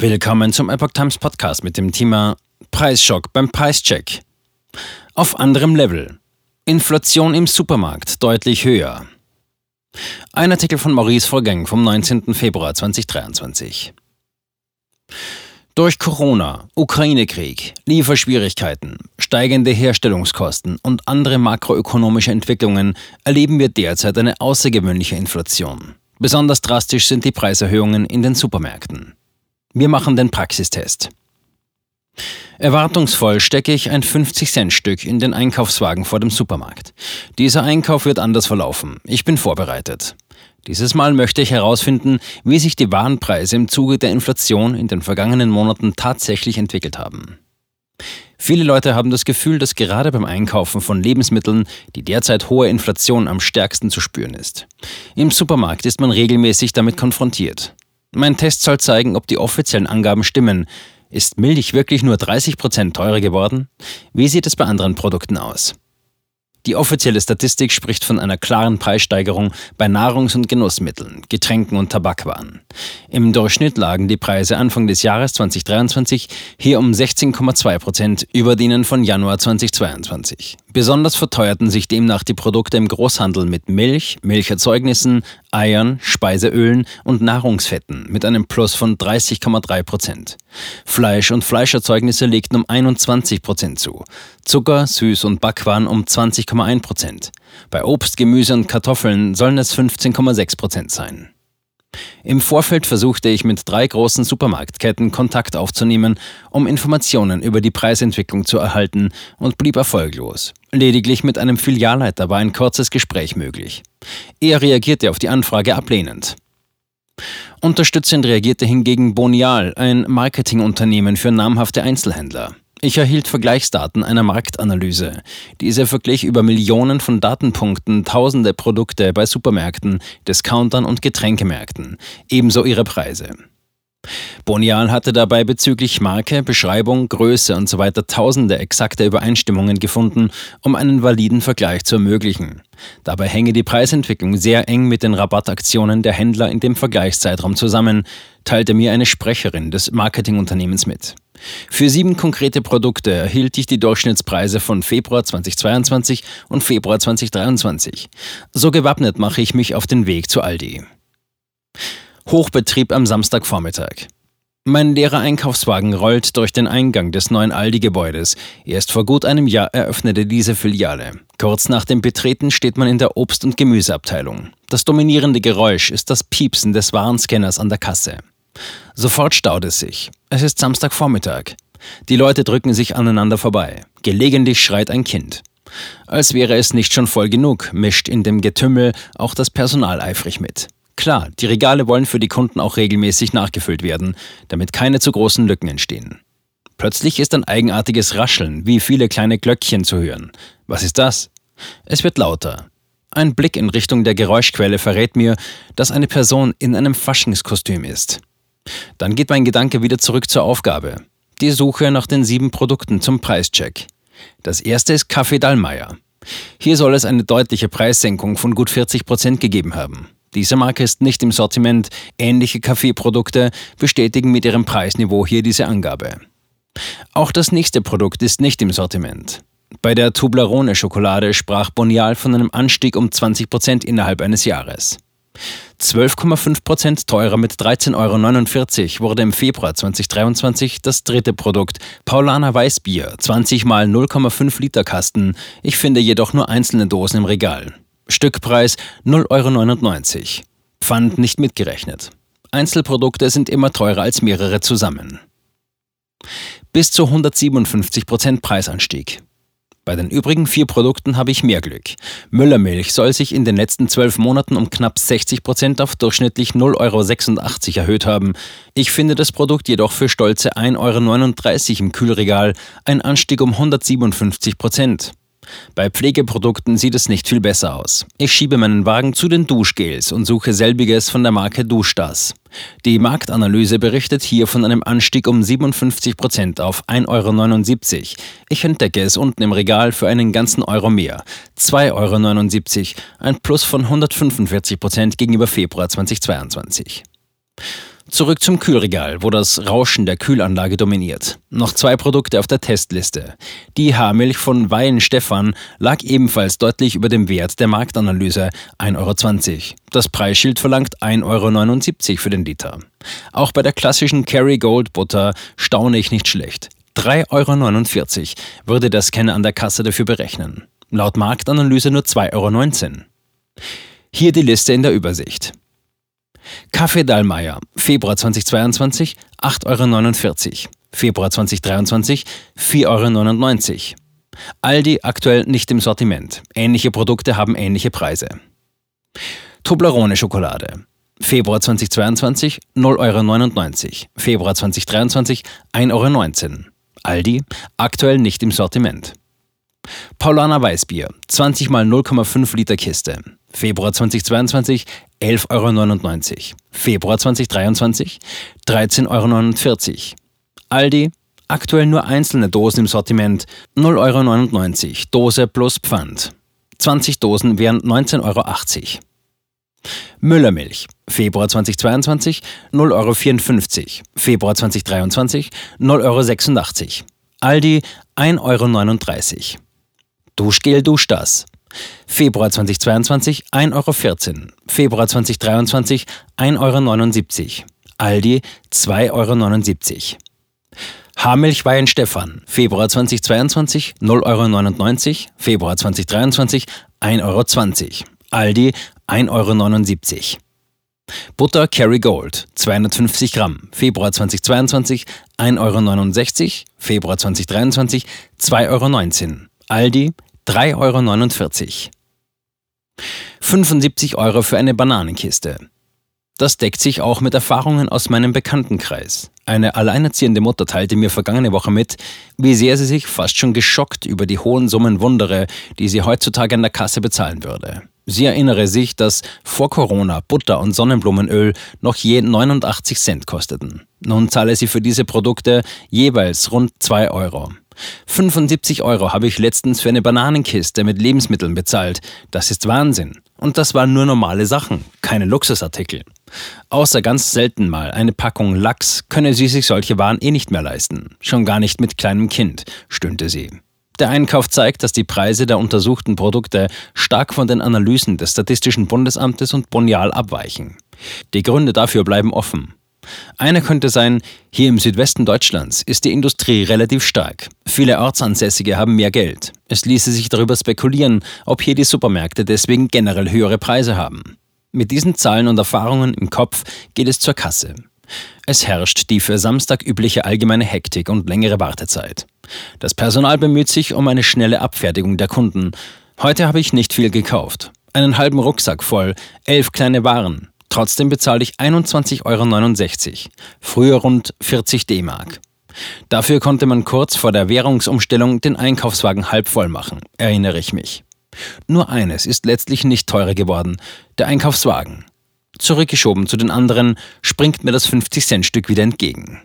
Willkommen zum Epoch Times Podcast mit dem Thema Preisschock beim Preischeck. Auf anderem Level. Inflation im Supermarkt deutlich höher. Ein Artikel von Maurice Vorgang vom 19. Februar 2023. Durch Corona, Ukraine-Krieg, Lieferschwierigkeiten, steigende Herstellungskosten und andere makroökonomische Entwicklungen erleben wir derzeit eine außergewöhnliche Inflation. Besonders drastisch sind die Preiserhöhungen in den Supermärkten. Wir machen den Praxistest. Erwartungsvoll stecke ich ein 50-Cent-Stück in den Einkaufswagen vor dem Supermarkt. Dieser Einkauf wird anders verlaufen. Ich bin vorbereitet. Dieses Mal möchte ich herausfinden, wie sich die Warenpreise im Zuge der Inflation in den vergangenen Monaten tatsächlich entwickelt haben. Viele Leute haben das Gefühl, dass gerade beim Einkaufen von Lebensmitteln die derzeit hohe Inflation am stärksten zu spüren ist. Im Supermarkt ist man regelmäßig damit konfrontiert. Mein Test soll zeigen, ob die offiziellen Angaben stimmen. Ist Milch wirklich nur 30 Prozent teurer geworden? Wie sieht es bei anderen Produkten aus? Die offizielle Statistik spricht von einer klaren Preissteigerung bei Nahrungs- und Genussmitteln, Getränken und Tabakwaren. Im Durchschnitt lagen die Preise Anfang des Jahres 2023 hier um 16,2 Prozent über denen von Januar 2022. Besonders verteuerten sich demnach die Produkte im Großhandel mit Milch, Milcherzeugnissen, Eiern, Speiseölen und Nahrungsfetten mit einem Plus von 30,3 Prozent. Fleisch und Fleischerzeugnisse legten um 21 Prozent zu, Zucker, Süß- und Backwaren um 20,1 Prozent. Bei Obst, Gemüse und Kartoffeln sollen es 15,6 Prozent sein. Im Vorfeld versuchte ich mit drei großen Supermarktketten Kontakt aufzunehmen, um Informationen über die Preisentwicklung zu erhalten und blieb erfolglos. Lediglich mit einem Filialleiter war ein kurzes Gespräch möglich. Er reagierte auf die Anfrage ablehnend. Unterstützend reagierte hingegen Bonial, ein Marketingunternehmen für namhafte Einzelhändler. Ich erhielt Vergleichsdaten einer Marktanalyse. Diese verglich über Millionen von Datenpunkten tausende Produkte bei Supermärkten, Discountern und Getränkemärkten, ebenso ihre Preise. Bonial hatte dabei bezüglich Marke, Beschreibung, Größe usw. So tausende exakte Übereinstimmungen gefunden, um einen validen Vergleich zu ermöglichen. Dabei hänge die Preisentwicklung sehr eng mit den Rabattaktionen der Händler in dem Vergleichszeitraum zusammen, teilte mir eine Sprecherin des Marketingunternehmens mit. Für sieben konkrete Produkte erhielt ich die Durchschnittspreise von Februar 2022 und Februar 2023. So gewappnet mache ich mich auf den Weg zu Aldi. Hochbetrieb am Samstagvormittag. Mein leerer Einkaufswagen rollt durch den Eingang des neuen Aldi-Gebäudes. Erst vor gut einem Jahr eröffnete diese Filiale. Kurz nach dem Betreten steht man in der Obst- und Gemüseabteilung. Das dominierende Geräusch ist das Piepsen des Warenscanners an der Kasse. Sofort staut es sich. Es ist Samstagvormittag. Die Leute drücken sich aneinander vorbei. Gelegentlich schreit ein Kind. Als wäre es nicht schon voll genug, mischt in dem Getümmel auch das Personal eifrig mit. Klar, die Regale wollen für die Kunden auch regelmäßig nachgefüllt werden, damit keine zu großen Lücken entstehen. Plötzlich ist ein eigenartiges Rascheln, wie viele kleine Glöckchen zu hören. Was ist das? Es wird lauter. Ein Blick in Richtung der Geräuschquelle verrät mir, dass eine Person in einem Faschingskostüm ist. Dann geht mein Gedanke wieder zurück zur Aufgabe. Die Suche nach den sieben Produkten zum Preischeck. Das erste ist Kaffee Dallmayr. Hier soll es eine deutliche Preissenkung von gut 40 Prozent gegeben haben. Diese Marke ist nicht im Sortiment. Ähnliche Kaffeeprodukte bestätigen mit ihrem Preisniveau hier diese Angabe. Auch das nächste Produkt ist nicht im Sortiment. Bei der Tublerone Schokolade sprach Bonial von einem Anstieg um 20 Prozent innerhalb eines Jahres. 12,5 Prozent teurer mit 13,49 Euro wurde im Februar 2023 das dritte Produkt Paulaner Weißbier, 20 mal 0,5 Liter Kasten. Ich finde jedoch nur einzelne Dosen im Regal. Stückpreis 0,99 Euro. Pfand nicht mitgerechnet. Einzelprodukte sind immer teurer als mehrere zusammen. Bis zu 157 Prozent Preisanstieg. Bei den übrigen vier Produkten habe ich mehr Glück. Müllermilch soll sich in den letzten zwölf Monaten um knapp 60 Prozent auf durchschnittlich 0,86 Euro erhöht haben. Ich finde das Produkt jedoch für stolze 1,39 Euro im Kühlregal, ein Anstieg um 157 Prozent. Bei Pflegeprodukten sieht es nicht viel besser aus. Ich schiebe meinen Wagen zu den Duschgels und suche selbiges von der Marke Duschdas. Die Marktanalyse berichtet hier von einem Anstieg um 57 Prozent auf 1,79 Euro. Ich entdecke es unten im Regal für einen ganzen Euro mehr. 2,79 Euro, ein Plus von 145 Prozent gegenüber Februar 2022. Zurück zum Kühlregal, wo das Rauschen der Kühlanlage dominiert. Noch zwei Produkte auf der Testliste. Die Haarmilch von Weihen Stefan lag ebenfalls deutlich über dem Wert der Marktanalyse 1,20 Euro. Das Preisschild verlangt 1,79 Euro für den Liter. Auch bei der klassischen Kerry Gold Butter staune ich nicht schlecht. 3,49 Euro würde der Scanner an der Kasse dafür berechnen. Laut Marktanalyse nur 2,19 Euro. Hier die Liste in der Übersicht. Kaffee Dallmayr, Februar 2022, 8,49 Euro. Februar 2023, 4,99 Euro. Aldi aktuell nicht im Sortiment. Ähnliche Produkte haben ähnliche Preise. Toblerone Schokolade. Februar 2022 0,99 Euro. Februar 2023 1,19 Euro. Aldi aktuell nicht im Sortiment. Paulaner Weißbier 20 mal 0,5 Liter Kiste. Februar 2022 11,99 Euro. Februar 2023 13,49 Euro. Aldi, aktuell nur einzelne Dosen im Sortiment, 0,99 Euro, Dose plus Pfand. 20 Dosen wären 19,80 Euro. Müllermilch, Februar 2022 0,54 Euro, Februar 2023 0,86 Euro. Aldi 1,39 Euro. Duschgel Duschdas, Februar 2022 1,14 Euro. Februar 2023 1,79 Euro. Aldi 2,79 Euro. Haarmilch Wein Stefan, Februar 2022 0,99 Euro, Februar 2023 1,20 Euro. Aldi 1,79 Euro. Butter Kerry Gold, 250 Gramm, Februar 2022 1,69 Euro, Februar 2023 2,19 Euro. Aldi 3,49 Euro. 75 Euro für eine Bananenkiste. Das deckt sich auch mit Erfahrungen aus meinem Bekanntenkreis. Eine alleinerziehende Mutter teilte mir vergangene Woche mit, wie sehr sie sich fast schon geschockt über die hohen Summen wundere, die sie heutzutage an der Kasse bezahlen würde. Sie erinnere sich, dass vor Corona Butter und Sonnenblumenöl noch je 89 Cent kosteten. Nun zahle sie für diese Produkte jeweils rund 2 Euro. 75 Euro habe ich letztens für eine Bananenkiste mit Lebensmitteln bezahlt. Das ist Wahnsinn. Und das waren nur normale Sachen, keine Luxusartikel. Außer ganz selten mal eine Packung Lachs könne sie sich solche Waren eh nicht mehr leisten. Schon gar nicht mit kleinem Kind, stöhnte sie. Der Einkauf zeigt, dass die Preise der untersuchten Produkte stark von den Analysen des Statistischen Bundesamtes und Bonial abweichen. Die Gründe dafür bleiben offen. Eine könnte sein, hier im Südwesten Deutschlands ist die Industrie relativ stark. Viele Ortsansässige haben mehr Geld. Es ließe sich darüber spekulieren, ob hier die Supermärkte deswegen generell höhere Preise haben. Mit diesen Zahlen und Erfahrungen im Kopf geht es zur Kasse. Es herrscht die für Samstag übliche allgemeine Hektik und längere Wartezeit. Das Personal bemüht sich um eine schnelle Abfertigung der Kunden. Heute habe ich nicht viel gekauft. Einen halben Rucksack voll, elf kleine Waren, Trotzdem bezahle ich 21,69 Euro, früher rund 40 D-Mark. Dafür konnte man kurz vor der Währungsumstellung den Einkaufswagen halb voll machen, erinnere ich mich. Nur eines ist letztlich nicht teurer geworden, der Einkaufswagen. Zurückgeschoben zu den anderen springt mir das 50-Cent-Stück wieder entgegen.